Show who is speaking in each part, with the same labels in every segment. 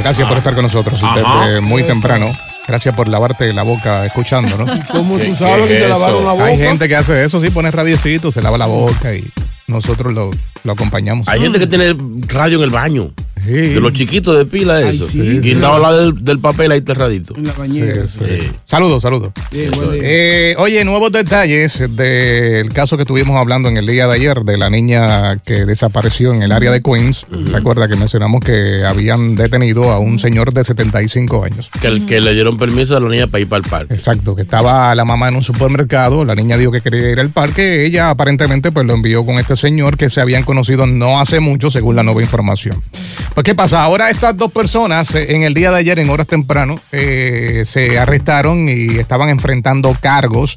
Speaker 1: Gracias por estar con nosotros desde muy temprano. Gracias por lavarte la boca escuchando, ¿no?
Speaker 2: Como
Speaker 3: ¿Qué-
Speaker 2: tú sabes
Speaker 3: es
Speaker 2: que se lavaron la boca.
Speaker 1: Hay gente que hace eso, sí, pone radiocito, se lava la boca y nosotros lo, lo acompañamos.
Speaker 3: Hay gente que tiene radio en el baño.
Speaker 1: Sí.
Speaker 3: De los chiquitos de pila, eso.
Speaker 2: sí,
Speaker 3: Guindado al lado del, del papel ahí cerradito.
Speaker 2: En la
Speaker 1: Sí,
Speaker 2: bañera.
Speaker 1: sí.
Speaker 3: Sí.
Speaker 1: Saludos, saludos.
Speaker 2: Sí.
Speaker 1: Eh, oye, nuevos detalles del caso que estuvimos hablando en el día de ayer de la niña que desapareció en el área de Queens. ¿Se acuerda que mencionamos que habían detenido a un señor de 75 años?
Speaker 3: Que, el- que le dieron permiso a la niña para ir para el parque.
Speaker 1: Exacto, que estaba la mamá en un supermercado, la niña dijo que quería ir al parque, ella aparentemente pues lo envió con este señor que se habían conocido no hace mucho según la nueva información. Pues qué pasa, ahora estas dos personas eh, en el día de ayer en horas temprano eh, se arrestaron y estaban enfrentando cargos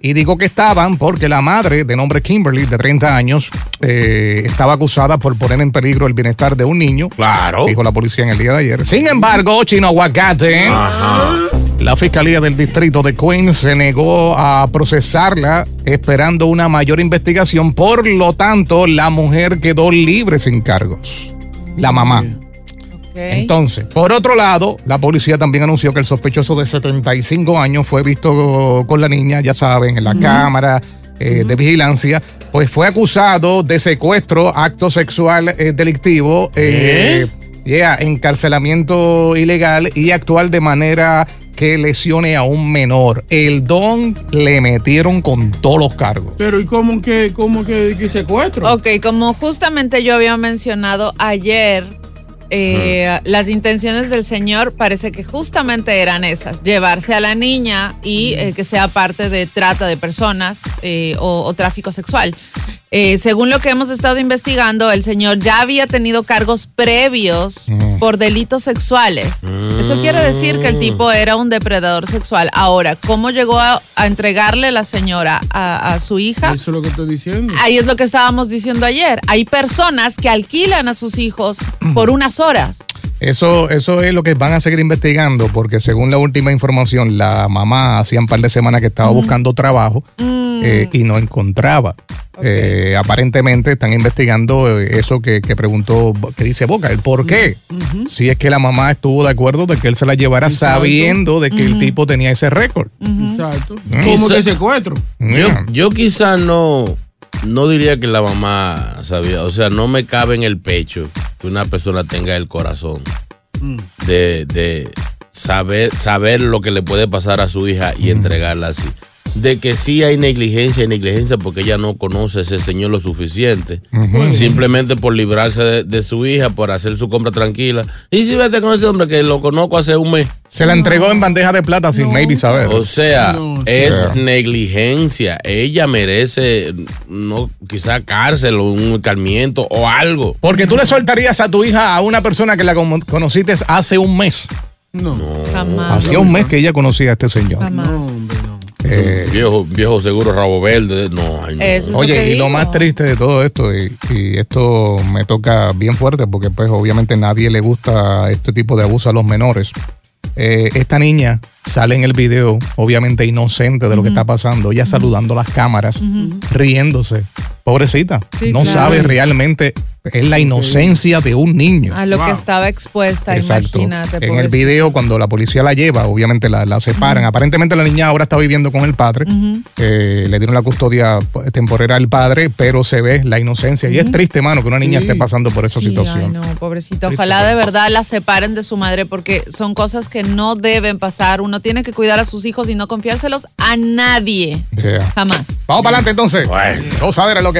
Speaker 1: y digo que estaban porque la madre de nombre Kimberly de 30 años eh, estaba acusada por poner en peligro el bienestar de un niño.
Speaker 3: Claro.
Speaker 1: Dijo la policía en el día de ayer. Sin embargo, Chino Aguacate. La Fiscalía del Distrito de Queens se negó a procesarla esperando una mayor investigación. Por lo tanto, la mujer quedó libre sin cargos. La mamá. Entonces, por otro lado, la policía también anunció que el sospechoso de 75 años fue visto con la niña, ya saben, en la cámara eh, de vigilancia, pues fue acusado de secuestro, acto sexual eh, delictivo, eh, yeah, encarcelamiento ilegal y actuar de manera que lesione a un menor. El don le metieron con todos los cargos.
Speaker 2: Pero ¿y cómo que, cómo que, que secuestro?
Speaker 4: Ok, como justamente yo había mencionado ayer, eh, las intenciones del señor parece que justamente eran esas, llevarse a la niña y eh, que sea parte de trata de personas eh, o, o tráfico sexual. Eh, según lo que hemos estado investigando, el señor ya había tenido cargos previos por delitos sexuales. Eso quiere decir que el tipo era un depredador sexual. Ahora, ¿cómo llegó a, a entregarle la señora a, a su hija?
Speaker 2: Eso es lo que estoy diciendo.
Speaker 4: Ahí es lo que estábamos diciendo ayer. Hay personas que alquilan a sus hijos por unas horas.
Speaker 1: Eso, eso es lo que van a seguir investigando, porque según la última información, la mamá hacía un par de semanas que estaba buscando trabajo eh, y no encontraba. Eh, aparentemente están investigando eh, eso que, que preguntó, que dice Boca, el por qué. Si es que la mamá estuvo de acuerdo de que él se la llevara
Speaker 2: Exacto.
Speaker 1: sabiendo de que el tipo tenía ese récord.
Speaker 2: Exacto.
Speaker 1: Mm.
Speaker 2: ¿Cómo
Speaker 3: Quizá-
Speaker 2: que secuestro?
Speaker 3: Yo,
Speaker 1: Yeah.
Speaker 3: yo quizá no, no diría que la mamá sabía, o sea, no me cabe en el pecho que una persona tenga el corazón de, de saber, saber lo que le puede pasar a su hija y entregarla así. De que sí hay negligencia y negligencia porque ella no conoce a ese señor lo suficiente. Simplemente por librarse de, de su hija, por hacer su compra tranquila. Y si vete con ese hombre que lo conozco hace un mes.
Speaker 1: Se la entregó en bandeja de plata sin maybe saber.
Speaker 3: O sea, es
Speaker 1: Yeah.
Speaker 3: negligencia. Ella merece, no, quizá cárcel o un calmiento o algo.
Speaker 1: Porque tú le soltarías a tu hija a una persona que la conociste hace un mes.
Speaker 2: No.
Speaker 4: Jamás.
Speaker 1: Hacía un mes que ella conocía a este señor.
Speaker 4: Jamás.
Speaker 1: Eh,
Speaker 3: Viejo, viejo seguro rabo verde. No, ay,
Speaker 1: Oye, y lo más triste de todo esto, y, y esto me toca bien fuerte porque pues obviamente nadie le gusta este tipo de abuso a los menores. Eh, esta niña sale en el video, obviamente inocente de lo que está pasando, ella saludando las cámaras, riéndose. Pobrecita,
Speaker 4: Sí,
Speaker 1: no
Speaker 4: claro.
Speaker 1: sabe realmente, es la inocencia de un niño.
Speaker 4: A lo que estaba expuesta,
Speaker 1: Exacto.
Speaker 4: imagínate.
Speaker 1: En el video, cuando la policía la lleva, obviamente la, la separan. Aparentemente la niña ahora está viviendo con el padre. Eh, le dieron la custodia temporal al padre, pero se ve la inocencia. Y es triste, mano, que una niña
Speaker 2: Sí.
Speaker 1: esté pasando por esa
Speaker 4: Sí,
Speaker 1: situación.
Speaker 4: Ay, no, pobrecito. Ojalá de verdad la separen de su madre porque son cosas que no deben pasar. Uno tiene que cuidar a sus hijos y no confiárselos a nadie.
Speaker 1: Yeah.
Speaker 4: Jamás.
Speaker 1: Vamos para adelante entonces. Gozadera es lo que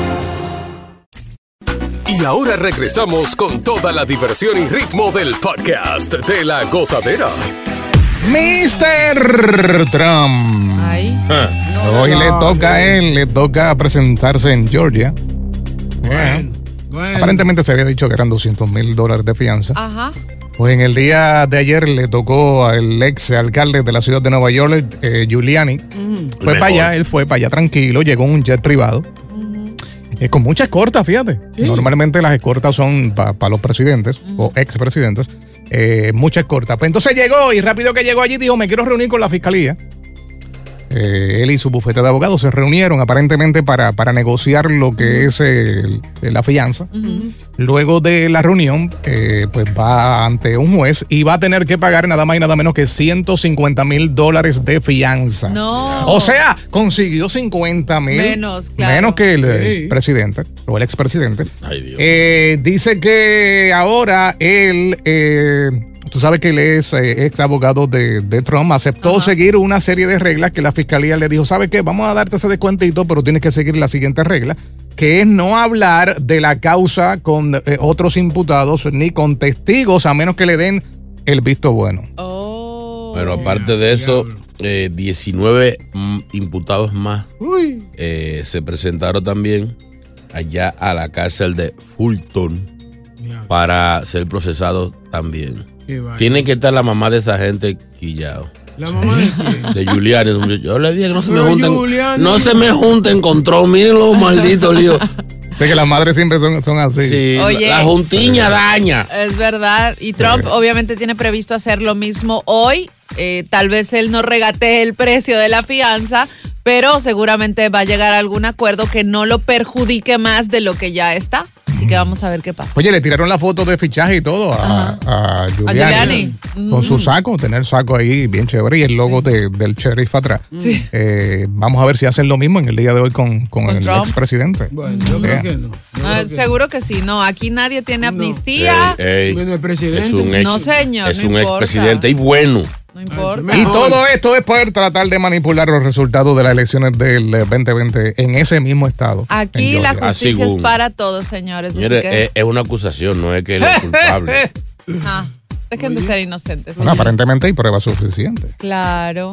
Speaker 5: Y ahora regresamos con toda la diversión y ritmo del podcast de la gozadera.
Speaker 1: Mr. Trump. Hoy le toca a él, le toca presentarse en Georgia. Yeah. Aparentemente se había dicho que eran 200 mil dólares de fianza.
Speaker 4: Ajá.
Speaker 1: Pues en el día de ayer le tocó al ex alcalde de la ciudad de Nueva York, eh, Giuliani. Fue para allá, él fue para allá tranquilo, llegó en un jet privado. Eh, con mucha escorta, fíjate. Normalmente las escortas son para los presidentes o expresidentes. Eh, mucha escorta. Pues entonces llegó y rápido que llegó allí dijo, me quiero reunir con la fiscalía. Eh, él y su bufete de abogados se reunieron aparentemente para, para negociar lo que es el- la fianza. Luego de la reunión, eh, pues va ante un juez y va a tener que pagar nada más y nada menos que 150 mil dólares de fianza.
Speaker 4: No.
Speaker 1: O sea, consiguió 50 mil.
Speaker 4: Menos, claro.
Speaker 1: Menos que el eh,
Speaker 2: Sí.
Speaker 1: presidente o el expresidente.
Speaker 3: Ay, Dios.
Speaker 1: Eh, dice que ahora él, eh, tú sabes que él es eh, ex abogado de, de Trump, aceptó seguir una serie de reglas que la fiscalía le dijo, ¿sabes qué? Vamos a darte ese descuentito, pero tienes que seguir la siguiente regla, que es no hablar de la causa con eh, otros imputados ni con testigos a menos que le den el visto bueno.
Speaker 4: Oh.
Speaker 3: Bueno, aparte de eso, eh, 19 mm, imputados más
Speaker 1: Uy.
Speaker 3: eh, se presentaron también allá a la cárcel de Fulton para ser procesados también. Tiene que estar la mamá de esa gente quillado.
Speaker 2: La mamá de quién?
Speaker 3: De Giuliani. Yo le dije que no se me junten. No se me junten con Trump. Miren los malditos líos.
Speaker 1: Sé que las madres siempre son, son así.
Speaker 3: Sí,
Speaker 4: Oye.
Speaker 3: la juntiña daña.
Speaker 4: Es verdad. Y Trump obviamente tiene previsto hacer lo mismo hoy. Eh, tal vez él no regatee el precio de la fianza, pero seguramente va a llegar a algún acuerdo que no lo perjudique más de lo que ya está. Así que vamos a ver qué pasa.
Speaker 1: Oye, le tiraron la foto de fichaje y todo a, a Giuliani.
Speaker 4: Giuliani.
Speaker 1: Con su
Speaker 4: Mm.
Speaker 1: saco, tener el saco ahí bien chévere y el logo de- del sheriff atrás.
Speaker 4: Sí.
Speaker 1: Eh, vamos a ver si hacen lo mismo en el día de hoy con, con
Speaker 4: ¿Con
Speaker 1: el
Speaker 4: Trump?
Speaker 1: expresidente.
Speaker 2: Bueno, yo
Speaker 1: Yeah.
Speaker 2: creo que no. Yo
Speaker 4: Ah,
Speaker 2: creo que
Speaker 4: seguro que sí. No, aquí nadie tiene amnistía.
Speaker 3: Ey, ey,
Speaker 2: Bueno, el presidente.
Speaker 3: es un ex,
Speaker 4: No, señor,
Speaker 3: Es
Speaker 4: no
Speaker 3: un
Speaker 4: importa.
Speaker 3: expresidente y bueno.
Speaker 4: No importa.
Speaker 1: Y todo esto es poder tratar de manipular los resultados de las elecciones del eh, 2020 en ese mismo estado.
Speaker 4: Aquí la justicia es para todos, señores. que-
Speaker 3: es, es una acusación, no es que él es culpable.
Speaker 4: Ah, dejen de ser inocentes.
Speaker 1: Bueno, aparentemente hay pruebas suficientes.
Speaker 4: Claro.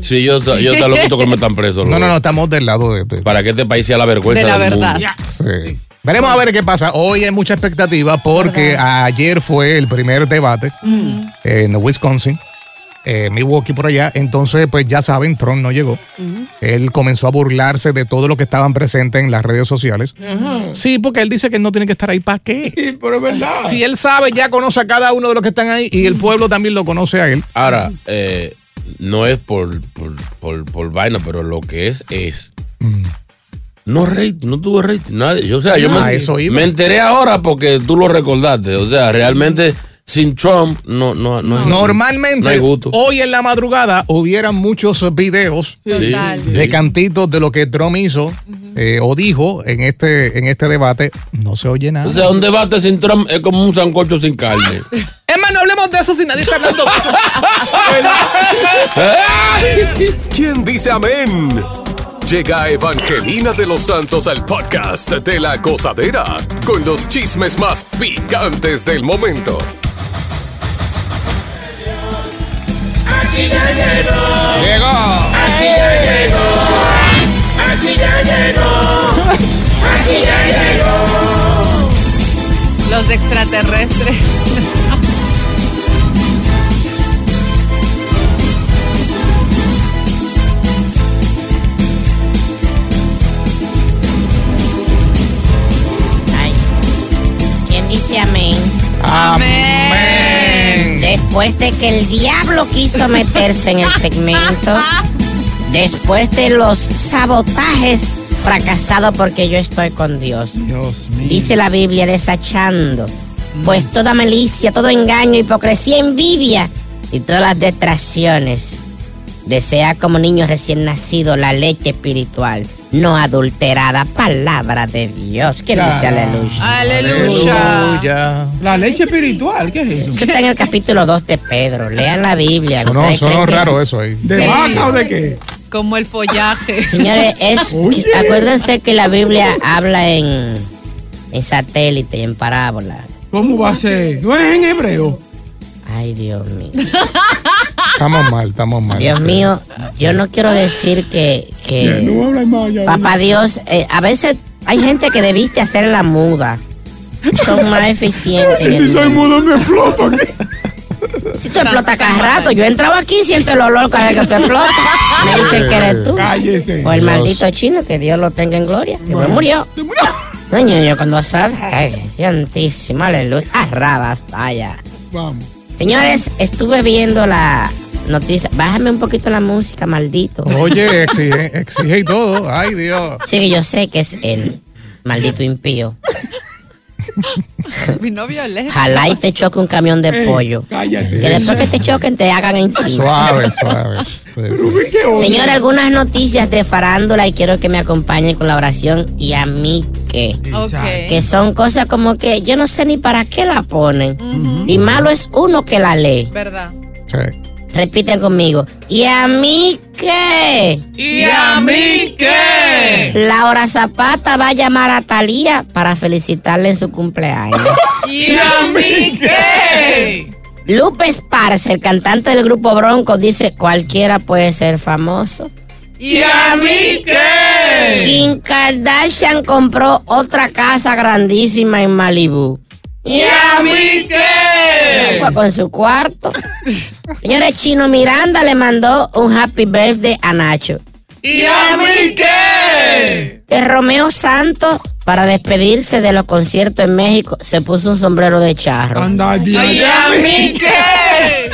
Speaker 3: Sí, yo, yo te lo quito que me están presos.
Speaker 1: No, no, no, estamos del lado de... de-
Speaker 3: Para que este país sea la vergüenza
Speaker 4: De la
Speaker 3: del
Speaker 4: verdad.
Speaker 3: mundo.
Speaker 1: Sí. Veremos a ver qué pasa. Hoy hay mucha expectativa porque ayer fue el primer debate
Speaker 4: Mm.
Speaker 1: en Wisconsin, eh, Milwaukee por allá. Entonces, pues ya saben, Trump no llegó. Él comenzó a burlarse de todo lo que estaban presentes en las redes sociales. Sí, porque él dice que él no tiene que estar ahí. ¿Para qué?
Speaker 2: pero es verdad.
Speaker 1: Si él sabe, ya conoce a cada uno de los que están ahí y el pueblo también lo conoce a él.
Speaker 3: Ahora, eh, no es por, por, por, por vaina, pero lo que es es. No rating, no tuvo rating, nadie. Yo, o sea, yo
Speaker 1: Ah,
Speaker 3: me,
Speaker 1: eso iba.
Speaker 3: me enteré ahora porque tú lo recordaste. O sea, realmente sin Trump no, no, no hay-
Speaker 1: Normalmente,
Speaker 3: no hay gusto.
Speaker 1: hoy en la madrugada hubieran muchos videos
Speaker 3: Sí, Total. sí.
Speaker 1: de cantitos de lo que Trump hizo eh, o dijo en este, en este debate. No se oye nada.
Speaker 3: O sea, un debate sin Trump es como un sancocho sin carne.
Speaker 1: Es más, no hablemos de eso si nadie está hablando de eso.
Speaker 6: ¿Quién dice amén? Llega Evangelina de los Santos al podcast de la gozadera con los chismes más picantes del momento.
Speaker 7: Llegó.
Speaker 1: Llegó.
Speaker 7: Aquí ya llegó. Aquí ya llegó. Aquí ya llegó.
Speaker 4: Los extraterrestres.
Speaker 8: ¿Quién dice amén?
Speaker 1: Amén.
Speaker 8: Después de que el diablo quiso meterse en el segmento, después de los sabotajes fracasados porque yo estoy con Dios. Dice la Biblia desachando, pues toda malicia, todo engaño, hipocresía, envidia y todas las detracciones. Desea como niño recién nacido la leche espiritual, no adulterada, palabra de Dios. ¿Quién dice aleluya?
Speaker 4: Aleluya.
Speaker 2: La leche espiritual, ¿qué es eso?
Speaker 8: Eso está en el capítulo 2 de Pedro. Lean la Biblia.
Speaker 1: Sonó,
Speaker 8: ¿Ustedes
Speaker 1: sonó raro eso ahí.
Speaker 2: ¿De vaca o de qué?
Speaker 4: Como el follaje.
Speaker 8: Señores, es, acuérdense que la Biblia habla en, en satélite y en parábola.
Speaker 2: ¿Cómo va a ser? ¿No es en hebreo?
Speaker 8: Ay, Dios mío.
Speaker 1: Estamos mal, estamos mal.
Speaker 8: Dios
Speaker 1: Sí.
Speaker 8: mío, yo no quiero decir que, que
Speaker 2: Ya, no habla más ya.
Speaker 8: Papá Dios, eh, a veces hay gente que debiste hacer la muda. Son más eficientes.
Speaker 2: Si soy mudo me exploto aquí.
Speaker 8: Si tú explotas cada rato, yo entro aquí y siento el olor cada vez que tú explotas. Me dicen que eres tú.
Speaker 2: Cállese.
Speaker 8: O el
Speaker 2: Dios.
Speaker 8: maldito chino, que Dios lo tenga en gloria. Que me murió. No, yo, yo cuando sabe. Ay, santísimo, aleluya. Arraba hasta allá.
Speaker 2: Vamos.
Speaker 8: Señores, estuve viendo la noticia. Bájame un poquito la música, maldito.
Speaker 1: Oye, exige, exige y todo. Ay, Dios.
Speaker 8: Sí, que yo sé que es el maldito impío.
Speaker 4: Mi novio es
Speaker 8: Ojalá y te choque un camión de pollo.
Speaker 2: Cállate.
Speaker 8: Que después que te choquen te hagan encima.
Speaker 1: Suave, suave. Sí, sí.
Speaker 8: Señor, algunas noticias de farándula y quiero que me acompañen con la oración y a mí que. Que son cosas como que yo no sé ni para qué la ponen. Y malo es uno que la lee.
Speaker 4: ¿Verdad?
Speaker 1: Sí.
Speaker 8: Repiten conmigo. ¿Y a mí qué?
Speaker 7: ¿Y a mí qué?
Speaker 8: Laura Zapata va a llamar a Talía para felicitarle en su cumpleaños.
Speaker 7: ¿Y a mí qué?
Speaker 8: Lupe Esparza, el cantante del grupo Bronco, dice cualquiera puede ser famoso.
Speaker 7: ¿Y a mí qué?
Speaker 8: Kim Kardashian compró otra casa grandísima en Malibú.
Speaker 7: ¿Y a mí qué?
Speaker 8: Fue con su cuarto. Señores, Chino Miranda le mandó un happy birthday a Nacho.
Speaker 7: ¿Y a mí qué?
Speaker 8: Que Romeo Santos, para despedirse de los conciertos en México, se puso un sombrero de charro.
Speaker 2: Anda,
Speaker 7: ¿Y a mí qué?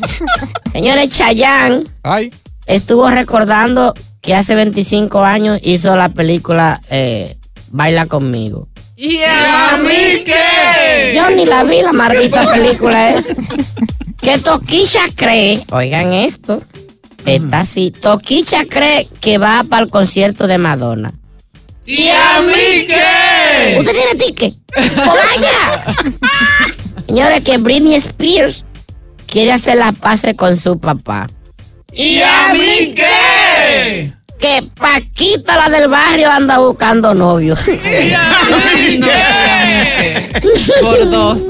Speaker 8: Señores, Chayanne
Speaker 1: Ay.
Speaker 8: estuvo recordando que hace 25 años hizo la película eh, Baila conmigo.
Speaker 7: ¿Y a mí qué?
Speaker 8: Yo ni la vi, la maldita película es. Que Toquicha cree, oigan esto, está así. Toquicha cree que va para el concierto de Madonna.
Speaker 7: ¿Y a mí qué?
Speaker 8: ¿Usted tiene ticket? ¡Pues vaya! Señores, que Britney Spears quiere hacer las paces con su papá.
Speaker 2: ¿Y a mí qué?
Speaker 8: Que Paquita, la del barrio, anda buscando novio.
Speaker 4: Por dos.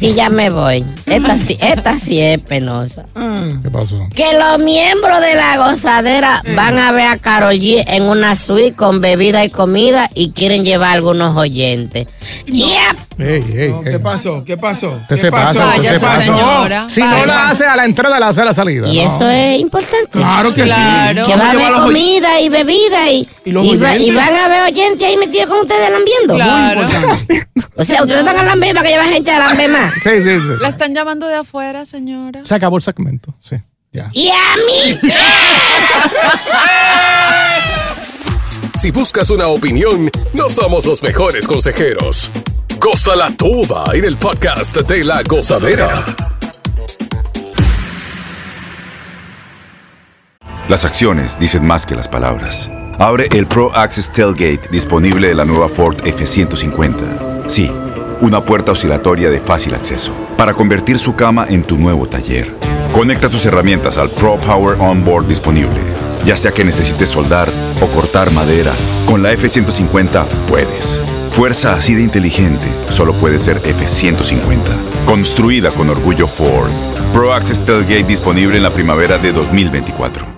Speaker 8: Y ya me voy. Esta sí, esta sí es penosa.
Speaker 1: ¿Qué pasó?
Speaker 8: Que los miembros de la gozadera van a ver a Karol G en una suite con bebida y comida y quieren llevar algunos oyentes. ¡Yep!
Speaker 1: Ey, ey,
Speaker 2: No, ¿Qué pasó? ¿Qué pasó?
Speaker 1: Usted
Speaker 2: ¿Qué
Speaker 1: se pasa,
Speaker 2: pasó?
Speaker 1: usted se
Speaker 2: ¿Qué
Speaker 1: pasa.
Speaker 2: pasó?
Speaker 1: Si no la hace a la entrada, la hace a la salida.
Speaker 8: Y
Speaker 1: ¿no?
Speaker 8: eso es importante.
Speaker 2: Claro que sí.
Speaker 8: Que va a haber comida y bebida y,
Speaker 2: ¿Y los
Speaker 8: y, va- y
Speaker 2: oyentes?
Speaker 8: van a ver oyentes ahí metidos con ustedes lambiendo.
Speaker 4: Claro.
Speaker 8: O sea, ustedes van a lamber para que lleve gente a lamber más.
Speaker 1: Sí, sí, sí.
Speaker 4: La están llamando de afuera, señora.
Speaker 1: Se acabó el segmento. Sí, ya.
Speaker 8: Y a mí.
Speaker 6: Si buscas una opinión, no somos los mejores consejeros. Gózala toda en el podcast de la gozadera.
Speaker 9: Las acciones dicen más que las palabras. Abre el Pro Access Tailgate disponible de la nueva Ford F-150. Sí, una puerta oscilatoria de fácil acceso para convertir su cama en tu nuevo taller. Conecta tus herramientas al Pro Power Onboard disponible. Ya sea que necesites soldar o cortar madera, con la F-150 puedes. Fuerza así de inteligente solo puede ser F-150. Construida con orgullo Ford. Pro Access Tailgate disponible en la primavera de 2024.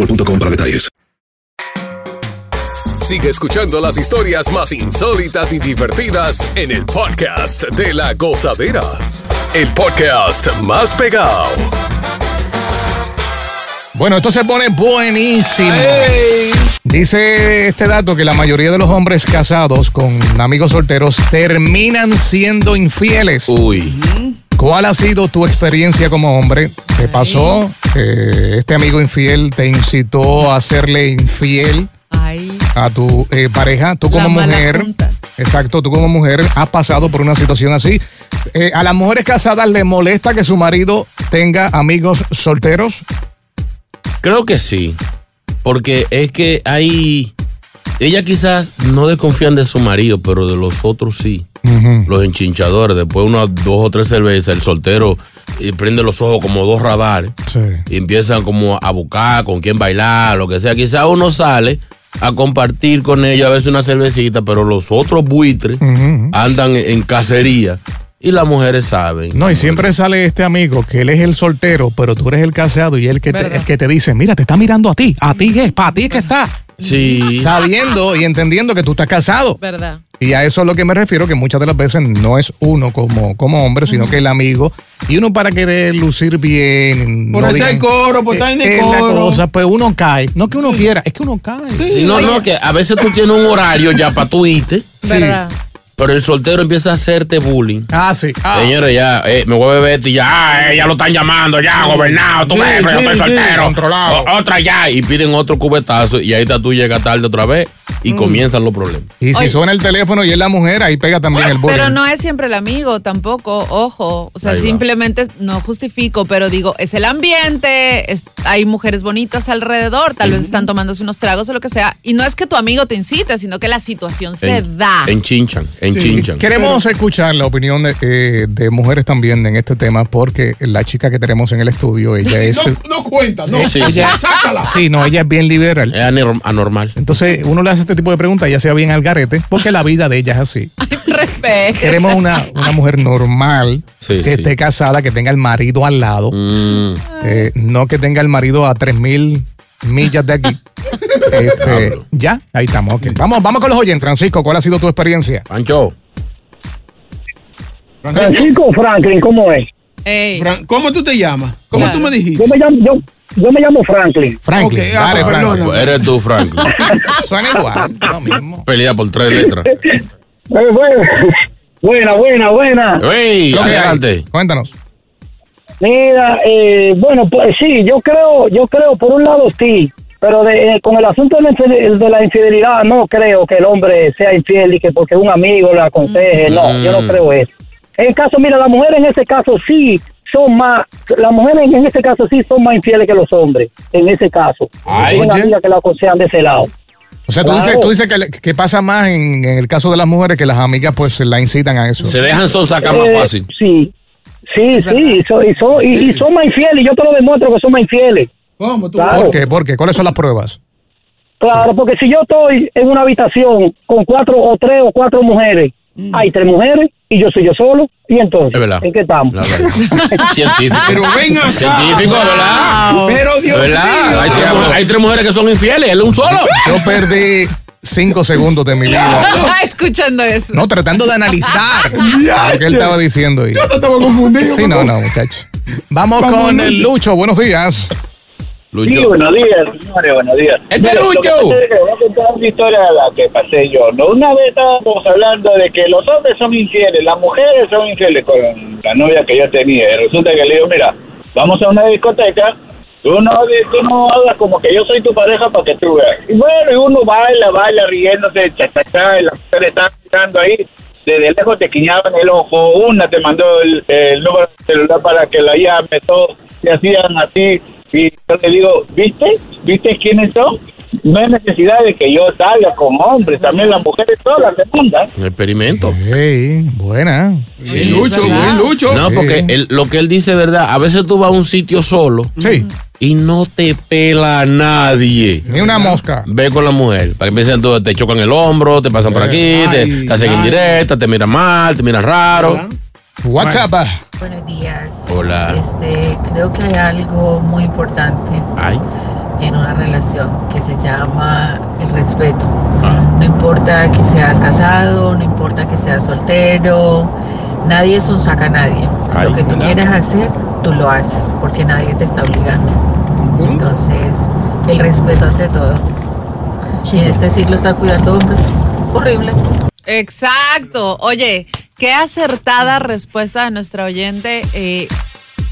Speaker 10: boostmobile.com para detalles.
Speaker 6: Sigue escuchando las historias más insólitas y divertidas en el podcast de la gozadera. El podcast más pegado.
Speaker 1: Bueno, esto se pone buenísimo. Dice este dato que la mayoría de los hombres casados con amigos solteros terminan siendo infieles.
Speaker 3: Uy.
Speaker 1: ¿Cuál ha sido tu experiencia como hombre? ¿Te pasó? que este amigo infiel te incitó a hacerle infiel
Speaker 4: Ay.
Speaker 1: a tu eh, pareja? Tú como
Speaker 4: La
Speaker 1: mujer.
Speaker 4: junta.
Speaker 1: Exacto, tú como mujer has pasado por una situación así. Eh, ¿A las mujeres casadas les molesta que su marido tenga amigos solteros?
Speaker 3: Creo que sí. Porque es que hay. Ella quizás no desconfían de su marido, pero de los otros sí. Los enchinchadores. Después unas dos o tres cervezas, el soltero eh, prende los ojos como dos radares. Y empiezan como a buscar con quién bailar, lo que sea. Quizás uno sale a compartir con ella a veces una cervecita, pero los otros buitres andan en cacería. Y las mujeres saben.
Speaker 1: No, y siempre sale este amigo que él es el soltero, pero tú eres el casado y él que te, el que te dice, mira, te está mirando a ti, a ti es, para ti es que está.
Speaker 3: Sí.
Speaker 1: Sabiendo y entendiendo que tú estás casado.
Speaker 4: ¿Verdad?
Speaker 1: Y a eso es lo que me refiero, que muchas de las veces no es uno como, como hombre, sino que el amigo. Y uno para querer lucir bien.
Speaker 2: Por
Speaker 1: no
Speaker 2: hacer
Speaker 1: digan,
Speaker 2: coro, por estar en
Speaker 1: es la
Speaker 2: decoro.
Speaker 1: cosa, pues uno cae. No que uno quiera, es que uno cae.
Speaker 3: Si no, no, que a veces tú tienes un horario ya para tu irte.
Speaker 4: ¿Verdad?
Speaker 3: Pero el soltero empieza a hacerte bullying.
Speaker 1: Ah, sí.
Speaker 3: Señores, ya, eh, me voy a beber y ya, ah, eh, ya lo están llamando, ya, gobernado, tú
Speaker 1: Sí,
Speaker 3: ves, pero yo
Speaker 1: sí,
Speaker 3: estoy
Speaker 1: sí,
Speaker 3: soltero.
Speaker 1: controlado.
Speaker 3: O- otra ya, y piden otro cubetazo, y ahí está tú llegas tarde otra vez, y
Speaker 1: Mm.
Speaker 3: comienzan los problemas.
Speaker 1: Y si
Speaker 4: Oye.
Speaker 1: suena el teléfono y es la mujer, ahí pega también el bullying.
Speaker 4: Pero no es siempre el amigo tampoco, ojo. O sea,
Speaker 1: Ahí va.
Speaker 4: simplemente no justifico, pero digo, es el ambiente, es- hay mujeres bonitas alrededor, tal vez están tomándose unos tragos o lo que sea. Y no es que tu amigo te incite, sino que la situación se
Speaker 3: En-
Speaker 4: da.
Speaker 3: Enchinchan, enchinchan.
Speaker 1: Queremos escuchar la opinión de, eh, de mujeres también en este tema, porque la chica que tenemos en el estudio, ella es.
Speaker 2: No, no cuenta, no.
Speaker 3: Sí,
Speaker 1: ella,
Speaker 2: Sácala.
Speaker 1: sí, no, ella es bien liberal.
Speaker 3: Es anor- anormal.
Speaker 1: Entonces, uno le hace este tipo de preguntas, ella sea bien al garete, porque la vida de ella es así.
Speaker 4: Respeto.
Speaker 1: Queremos una, una mujer normal,
Speaker 3: Sí,
Speaker 1: que
Speaker 3: sí.
Speaker 1: esté casada, que tenga el marido al lado,
Speaker 3: Mm,
Speaker 1: eh, no que tenga el marido a 3000 millas de aquí. Este, ya, ahí estamos. Vamos, vamos con los oyentes. Francisco, ¿cuál ha sido tu experiencia?
Speaker 3: Pancho.
Speaker 11: Francisco Franklin, ¿cómo es?
Speaker 2: Fran- ¿Cómo tú te llamas? ¿Cómo
Speaker 4: Claro.
Speaker 2: tú me dijiste?
Speaker 11: Yo me llamo, yo, yo me llamo Franklin.
Speaker 1: Franklin,
Speaker 2: ah,
Speaker 1: dale,
Speaker 2: perdona.
Speaker 1: Franklin.
Speaker 3: Pues Eres tú, Franklin.
Speaker 1: Suena igual, lo mismo.
Speaker 3: Pelea por tres letras.
Speaker 11: Eh, bueno, buena, buena, buena.
Speaker 3: ¡Ey!
Speaker 1: Lo que hay.
Speaker 3: Adelante.
Speaker 1: Cuéntanos.
Speaker 11: Mira, eh, bueno, pues sí, yo creo, yo creo por un lado sí, pero de- eh, con el asunto de la, infide- de la infidelidad no creo que el hombre sea infiel y que porque un amigo le aconseje, no, yo no creo eso. En el caso, mira, las mujeres en ese caso sí son más, las mujeres en ese caso sí son más infieles que los hombres, en ese caso.
Speaker 1: Ay,
Speaker 11: una amiga que la aconsejan de ese lado.
Speaker 1: O sea, tú
Speaker 11: Claro.
Speaker 1: dices, tú dices que, pasa más en, en el caso de las mujeres que las amigas pues la incitan a eso.
Speaker 3: Se dejan sonsacar más
Speaker 11: Eh,
Speaker 3: fácil.
Speaker 11: Sí, sí, sí, y son, y, son, y, y son más infieles, y yo te lo demuestro que son más infieles.
Speaker 2: ¿Cómo?
Speaker 11: Claro.
Speaker 1: ¿Por qué? ¿Por qué? ¿Cuáles son las pruebas?
Speaker 11: Claro, porque si yo estoy en una habitación con cuatro o tres o cuatro mujeres, hay tres mujeres y yo soy yo solo, y entonces,
Speaker 3: Es verdad.
Speaker 11: ¿en qué estamos?
Speaker 3: Científico.
Speaker 2: Pero ven acá.
Speaker 3: Científico, ¿verdad?
Speaker 2: Pero Dios
Speaker 3: ¿Verdad?
Speaker 2: mío.
Speaker 3: Hay tres, mujeres- hay tres mujeres que son infieles, él es un solo.
Speaker 1: Yo perdí cinco segundos de mi vida.
Speaker 4: Escuchando eso.
Speaker 1: No, tratando de analizar lo que él estaba diciendo. Y...
Speaker 2: Yo te estaba confundido.
Speaker 1: Sí, no, no, muchacho. Vamos
Speaker 2: Vamos,
Speaker 1: con
Speaker 2: Lucho.
Speaker 1: el Lucho. Buenos días.
Speaker 12: Sí, buenos días, señores, buenos días.
Speaker 3: ¡El pelucho!
Speaker 12: es que voy a contar una historia de la que pasé yo. ¿no? Una vez estábamos hablando de que los hombres son infieles, las mujeres son infieles con la novia que yo tenía. Y resulta que le digo, mira, vamos a una discoteca, tú no, tú no hagas como que yo soy tu pareja para que tú veas. Y bueno, y uno baila, baila riéndose, cha, cha, cha, y la mujer está mirando ahí. Desde lejos te quiñaban el ojo, una te mandó el, el número de celular para que la llame, todos se hacían así. Y yo le digo, ¿viste? ¿Viste quiénes son? No hay necesidad de que yo salga con hombres, también las mujeres solas se mandan.
Speaker 3: Un experimento.
Speaker 1: Hey, buena.
Speaker 3: Sí,
Speaker 2: Lucho,
Speaker 3: sí.
Speaker 2: buen Lucho.
Speaker 3: No, porque él- lo que él dice es verdad. A veces tú vas a un sitio solo
Speaker 1: Sí,
Speaker 3: y no te pela nadie.
Speaker 1: ni una mosca.
Speaker 3: Ve con la mujer, para que piensen todo, te chocan el hombro, te pasan por aquí, te,
Speaker 2: Ay,
Speaker 3: te hacen
Speaker 2: ay.
Speaker 3: indirecta, te miran mal, te miran raro.
Speaker 1: WhatsApp.
Speaker 13: Buenos días.
Speaker 3: Hola.
Speaker 13: Este, creo que hay algo muy importante
Speaker 3: Ay.
Speaker 13: en una relación que se llama el respeto.
Speaker 3: Ah.
Speaker 13: No importa que seas casado, no importa que seas soltero, nadie es un saca a nadie.
Speaker 3: Ay,
Speaker 13: lo que tú quieres hacer, tú lo haces, porque nadie te está obligando. Entonces, el respeto ante todo. Y en este siglo estar cuidando hombres, horrible.
Speaker 4: Exacto. Oye, qué acertada respuesta de nuestra oyente. Eh,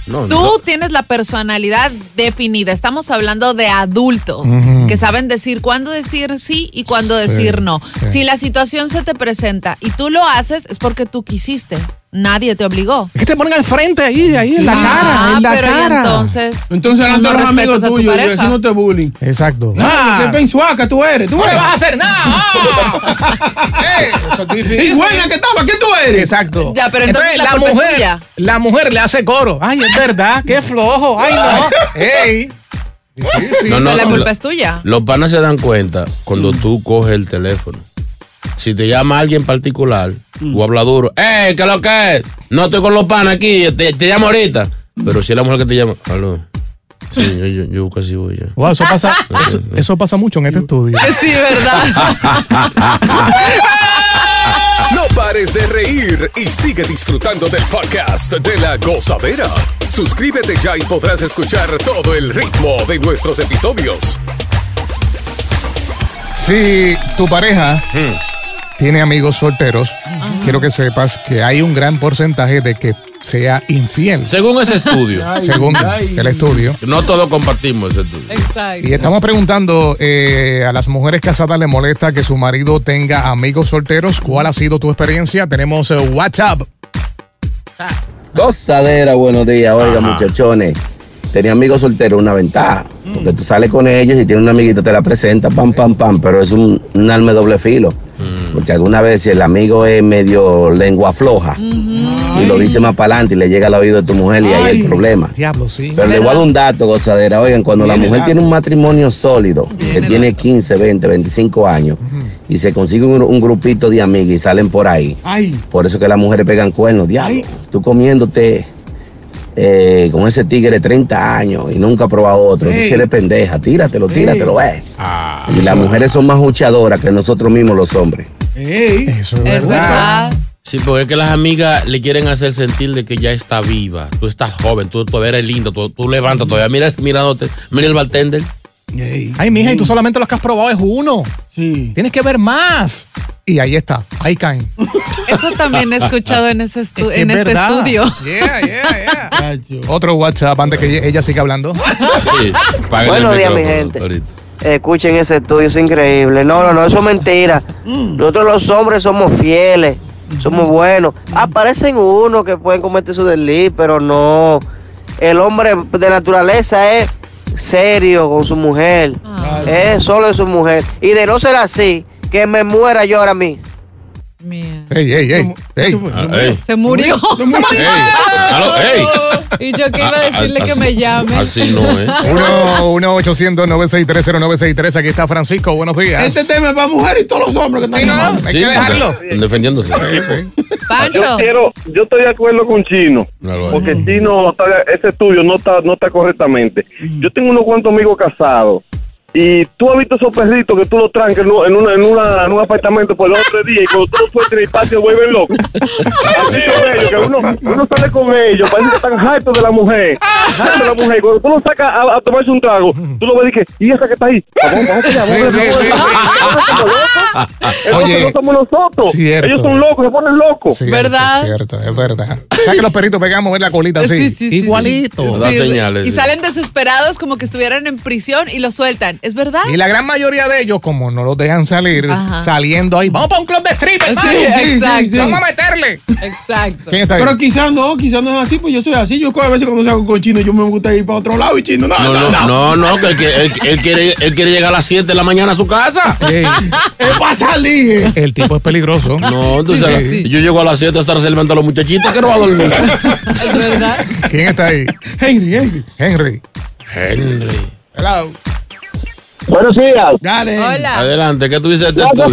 Speaker 3: No,
Speaker 4: Tú
Speaker 3: no.
Speaker 4: tienes la personalidad definida. Estamos hablando de adultos que saben decir cuándo decir sí y cuándo
Speaker 1: Sí,
Speaker 4: decir no.
Speaker 1: sí.
Speaker 4: Si la situación se te presenta y tú lo haces, es porque tú quisiste. Nadie te obligó.
Speaker 1: Es que te ponen al frente ahí, ahí, en la
Speaker 4: Ah,
Speaker 1: cara, en la
Speaker 4: pero ¿y
Speaker 1: cara.
Speaker 4: entonces.
Speaker 2: Entonces,
Speaker 4: no
Speaker 2: de los amigos tuyos y
Speaker 4: pareja.
Speaker 2: haciéndote bullying.
Speaker 1: Exacto.
Speaker 2: Ah, qué pensuaca tú eres. Tú
Speaker 1: No le
Speaker 2: eres.
Speaker 1: vas a hacer nada. Es difícil.
Speaker 2: Y buena que estaba, ¿qué tú eres?
Speaker 1: Exacto.
Speaker 4: Ya, pero entonces la
Speaker 1: mujer, la mujer le hace coro. Ay, es verdad, qué flojo. Ay, no. Ey. Difícil.
Speaker 3: No, no,
Speaker 4: la culpa es tuya.
Speaker 3: Los panas se dan cuenta cuando tú coges el teléfono. Si te llama alguien particular, tú hablas duro. ¡Eh, qué lo que es! No estoy con los panas aquí, te, te llamo ahorita. Pero si es la mujer que te llama, aló. Sí, yo, yo, yo casi voy ya.
Speaker 1: Wow, eso pasa, eso, eso pasa mucho en este estudio.
Speaker 4: Sí, ¿verdad?
Speaker 6: No pares de reír y sigue disfrutando del podcast de la gozadera. Suscríbete ya y podrás escuchar todo el ritmo de nuestros episodios.
Speaker 1: Si tu pareja tiene amigos solteros, quiero que sepas que hay un gran porcentaje de que sea infiel.
Speaker 3: Según ese estudio.
Speaker 1: Según el estudio.
Speaker 3: No todos compartimos ese estudio.
Speaker 4: Exacto.
Speaker 1: Y estamos preguntando eh, a las mujeres casadas, ¿le molesta que su marido tenga amigos solteros? ¿Cuál ha sido tu experiencia? Tenemos eh, WhatsApp.
Speaker 14: Gozadera, buenos días. Oiga,
Speaker 3: Ajá.
Speaker 14: muchachones. Tenía amigos solteros, una ventaja. Porque tú sales con ellos y tienes un amiguito, te la presenta, pam, pam, pam. Pero es un, un arma de doble filo. Porque alguna vez si el amigo es medio lengua floja y lo dice más para adelante y le llega al oído de tu mujer y ahí hay el problema.
Speaker 1: Diablo, sí.
Speaker 14: Pero le voy a dar un dato, gozadera. Oigan, cuando la mujer tiene un matrimonio sólido, que tiene 15, 20, 25 años, y se consigue un, un grupito de amigas y salen por ahí,
Speaker 2: Ay.
Speaker 14: por eso que las mujeres pegan cuernos. Diablo, tú comiéndote eh, con ese tigre 30 años y nunca has probado otro.
Speaker 2: Ey.
Speaker 14: Tú eres pendeja, tíratelo, tíratelo, eh.
Speaker 3: Ah,
Speaker 14: Y las mujeres son más luchadoras que nosotros mismos los hombres.
Speaker 2: Ey.
Speaker 1: Eso es,
Speaker 4: Es
Speaker 1: verdad.
Speaker 4: verdad.
Speaker 3: Sí, porque es que las amigas le quieren hacer sentir de que ya está viva. Tú estás joven, tú todavía eres lindo, tú, tú levantas todavía. Mira, mirándote, mira el bartender.
Speaker 2: Ey.
Speaker 1: Ay, mija, y tú solamente lo que has probado es uno.
Speaker 2: Sí.
Speaker 1: Tienes que ver más. Y ahí está, ahí caen.
Speaker 4: Eso también he escuchado en, ese estu-
Speaker 1: Es
Speaker 4: en este
Speaker 1: verdad.
Speaker 4: estudio.
Speaker 1: Yeah, yeah, yeah. Otro WhatsApp antes que ella- ella siga hablando.
Speaker 15: Buenos días, mi gente. Escuchen ese estudio, es increíble. No, no, no, eso es mentira. Nosotros los hombres somos fieles, somos buenos. Aparecen unos que pueden cometer su delito, pero no. El hombre de naturaleza es serio con su mujer. Es solo de su mujer. Y de no ser así, que me muera yo ahora mismo.
Speaker 1: Ey, ey, ey. ey.
Speaker 4: Se murió. Se murió.
Speaker 3: Aló.
Speaker 4: Y yo que iba a
Speaker 3: Ah,
Speaker 4: decirle
Speaker 3: ah,
Speaker 4: que
Speaker 3: así-
Speaker 4: me llame.
Speaker 3: Así no es.
Speaker 1: 1-800-963-0963. Aquí está Francisco. Buenos días.
Speaker 2: Este tema es para mujeres y todos los hombres que están
Speaker 1: Sí, no, hay que dejarlo.
Speaker 3: Defendiéndose.
Speaker 16: Yo quiero, yo estoy de acuerdo con Chino, porque Chino, ese estudio no está, no está correctamente. Yo tengo unos cuantos amigos casados. Y tú has visto esos perritos que tú los trancas en, un- en una, en, una, en un apartamento por el otro día y cuando tú los sueltas en el patio vuelven locos. Así son ellos, que uno, uno sale con ellos, parece que están hartos de la mujer. Hartos de la mujer. Cuando tú los sacas a, a tomarse un trago, tú lo ves y dices, ¿y esa que está ahí? Vamos, vamos
Speaker 1: Oye,
Speaker 16: no somos nosotros.
Speaker 1: cierto.
Speaker 16: Ellos son locos, se ponen locos.
Speaker 1: Cierto, Es cierto, es verdad. ¿Sabes que los perritos pegamos ver la colita así?
Speaker 4: Sí, sí, sí,
Speaker 1: Igualito.
Speaker 4: Sí, Y salen desesperados como que estuvieran en prisión y los sueltan. ¿Es verdad?
Speaker 1: Y la gran mayoría de ellos, como no los dejan salir,
Speaker 4: Ajá.
Speaker 1: saliendo ahí, vamos para un club de strippers,
Speaker 4: Sí,
Speaker 1: vamos.
Speaker 4: exacto.
Speaker 1: Vamos a meterle.
Speaker 4: Exacto.
Speaker 1: ¿Quién está ahí?
Speaker 2: Pero quizás no, quizás no es así, pues yo soy así. Yo a veces cuando salgo con chino, yo me gusta ir para otro lado y chino, no,
Speaker 3: No,
Speaker 2: no,
Speaker 3: no,
Speaker 2: no.
Speaker 3: no, no, que él, que- él- él quiere, él quiere llegar a las 7 de la mañana a su casa.
Speaker 2: Es para salir.
Speaker 1: El tipo es peligroso.
Speaker 3: No, entonces yo llego a las 7 hasta se levantan los muchachitos que no va a dormir.
Speaker 4: Es verdad.
Speaker 1: ¿Quién está ahí?
Speaker 2: Henry, Henry.
Speaker 1: Henry.
Speaker 3: Henry.
Speaker 1: Hello.
Speaker 16: Buenos días.
Speaker 2: Dale.
Speaker 4: Hola.
Speaker 3: Adelante, ¿qué tú dices de
Speaker 16: La
Speaker 3: este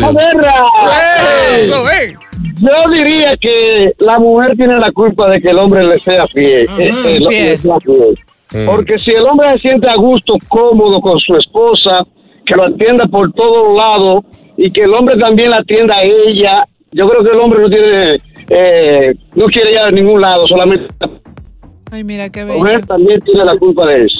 Speaker 3: estudio?
Speaker 16: Yo diría que la mujer tiene la culpa de que el hombre le sea fiel. Eh, eh,
Speaker 4: fiel.
Speaker 16: fiel.
Speaker 3: Mm.
Speaker 16: Porque si el hombre se siente a gusto, cómodo con su esposa, que lo atienda por todos lados y que el hombre también la atienda a ella, yo creo que el hombre no tiene, eh, no quiere ir a ningún lado, solamente
Speaker 4: Ay, mira qué
Speaker 16: la mujer también tiene la culpa de eso.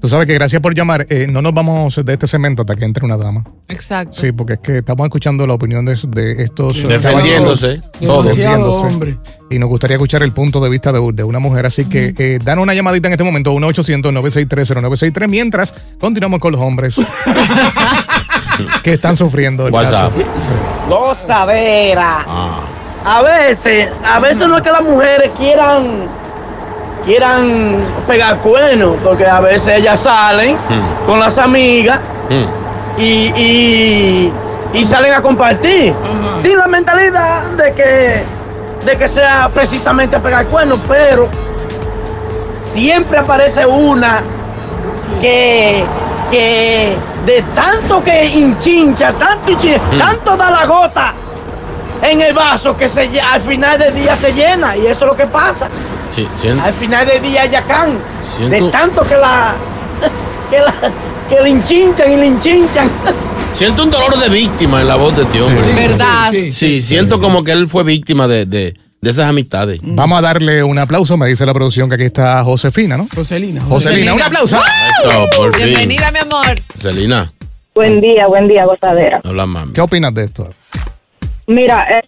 Speaker 1: Tú sabes que gracias por llamar. Eh, no nos vamos de este segmento hasta que entre una dama.
Speaker 4: Exacto.
Speaker 1: Sí, porque es que estamos escuchando la opinión de, de estos eh,
Speaker 3: Defendiéndose, todos.
Speaker 1: Defendiéndose.
Speaker 2: hombre.
Speaker 1: Y nos gustaría escuchar el punto de vista de, de una mujer. Así que eh, danos una llamadita en este momento, 1-800-963-0963, mientras continuamos con los hombres que están sufriendo el
Speaker 3: WhatsApp.
Speaker 1: caso.
Speaker 15: Gozadera.
Speaker 3: Ah.
Speaker 15: A veces, a veces no es que las mujeres quieran quieran pegar cuernos, porque a veces ellas salen
Speaker 3: Mm.
Speaker 15: con las amigas
Speaker 3: Mm.
Speaker 15: y, y, y salen a compartir. Sin la mentalidad de que, de que sea precisamente pegar cuernos, pero siempre aparece una que, que de tanto que hinchincha, tanto, hinchi-
Speaker 3: Mm.
Speaker 15: tanto da la gota en el vaso que se, al final del día se llena y eso es lo que pasa.
Speaker 3: Sí,
Speaker 15: Al final del día ya can.
Speaker 3: Siento-
Speaker 15: De tanto que la que la que le hinchinchan y le hinchinchan.
Speaker 3: siento un dolor de víctima en la voz de este hombre.
Speaker 4: ¿Verdad?
Speaker 3: Sí, siento como que él fue víctima de, de, de esas amistades.
Speaker 1: Vamos a darle un aplauso. Me dice la producción que aquí está Josefina, ¿no?
Speaker 2: Joselina.
Speaker 1: Joselina, un aplauso.
Speaker 3: Eso, por fin.
Speaker 4: Bienvenida, mi amor.
Speaker 3: Celina,
Speaker 17: Buen día, buen día, gozadera.
Speaker 3: habla mami.
Speaker 1: ¿Qué opinas de esto?
Speaker 17: Mira, eh,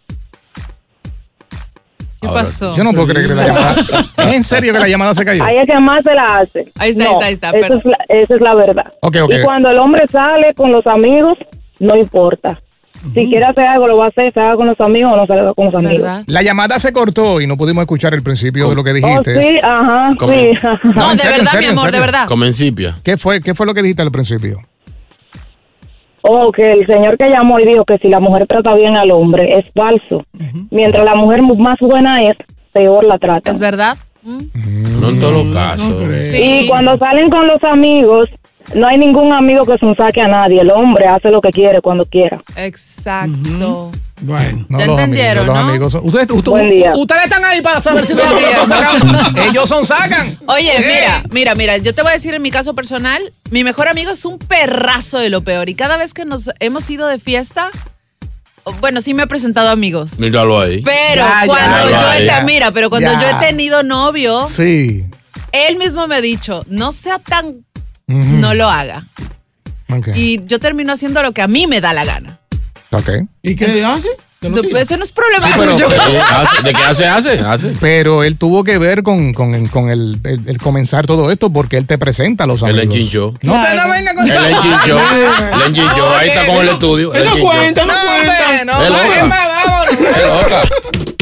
Speaker 4: ¿Qué pasó?
Speaker 1: Yo no puedo creer que la llamada. ¿Es en serio que la llamada se cayó?
Speaker 17: ahí es que más se la hace.
Speaker 4: Ahí está,
Speaker 17: No,
Speaker 4: ahí está, ahí está,
Speaker 17: Esa
Speaker 4: pero-
Speaker 17: es, la, esa es la verdad.
Speaker 1: Ok, ok.
Speaker 17: Y cuando el hombre sale con los amigos, no importa. Si quiere hacer algo, lo va a hacer, se haga con los amigos o no se haga con los amigos.
Speaker 4: ¿Verdad?
Speaker 1: La llamada se cortó y no pudimos escuchar el principio de lo que
Speaker 17: Oh,
Speaker 1: dijiste.
Speaker 17: sí, ajá,
Speaker 3: ¿Cómo?
Speaker 17: sí.
Speaker 4: No, de
Speaker 1: serio,
Speaker 4: verdad,
Speaker 1: serio,
Speaker 4: mi amor, de verdad.
Speaker 3: Comencipia.
Speaker 1: ¿Qué fue, ¿Qué fue lo que dijiste al principio?
Speaker 17: O que el señor que llamó y dijo que si la mujer trata bien al hombre es falso. Mientras la mujer más buena es, peor la trata.
Speaker 4: ¿Es verdad?
Speaker 3: No en todos los casos.
Speaker 17: Y cuando salen con los amigos, no hay ningún amigo que se un saque a nadie. El hombre hace lo que quiere cuando quiera.
Speaker 4: Exacto.
Speaker 2: Bueno.
Speaker 1: No,
Speaker 4: Ya
Speaker 1: los
Speaker 4: entendieron,
Speaker 1: amigos, los
Speaker 4: ¿no?
Speaker 1: amigos son- ustedes, ustedes-
Speaker 17: Buen día.
Speaker 1: ustedes están ahí para saber si los amigos son sacan. Ellos son sacan.
Speaker 4: Oye,
Speaker 1: Eh.
Speaker 4: mira, mira, mira, yo te voy a decir en mi caso personal, mi mejor amigo es un perrazo de lo peor y cada vez que nos hemos ido de fiesta, bueno, sí me he presentado amigos.
Speaker 3: Míralo ahí.
Speaker 4: Pero
Speaker 1: Ya,
Speaker 4: cuando
Speaker 3: ya,
Speaker 4: yo he,
Speaker 3: ya.
Speaker 4: mira, pero cuando
Speaker 1: Ya.
Speaker 4: yo he tenido novio,
Speaker 1: Sí.
Speaker 4: él mismo me ha dicho, no sea tan, no lo haga. Y yo termino haciendo lo que a mí me da la gana.
Speaker 1: Ok.
Speaker 2: ¿Y qué hace?
Speaker 4: No, ese no es problema
Speaker 1: Sí, pero-
Speaker 3: hace- ¿De qué hace? Hace, hace.
Speaker 1: Pero él tuvo que ver con, con- con el, el- el comenzar todo esto porque él te presenta a los
Speaker 3: Él
Speaker 1: amigos.
Speaker 3: enchinchó.
Speaker 1: No te no venga con
Speaker 3: Él enchinchó. Él enchinchó. Ahí está con el estudio. Él
Speaker 2: Eso cuenta, no, cuenta.
Speaker 1: No,
Speaker 3: Es loca.
Speaker 1: bajen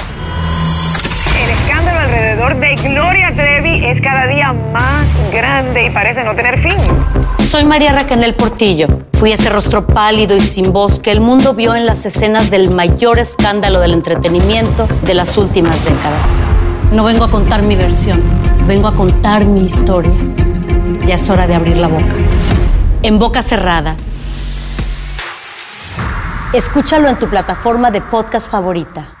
Speaker 18: Escándalo alrededor de Gloria Trevi es cada día más grande y parece no tener fin.
Speaker 19: Soy María Raquel Portillo. Fui ese rostro pálido y sin voz que el mundo vio en las escenas del mayor escándalo del entretenimiento de las últimas décadas. No vengo a contar mi versión, vengo a contar mi historia. Ya es hora de abrir la boca. En boca cerrada. Escúchalo en tu plataforma de podcast favorita.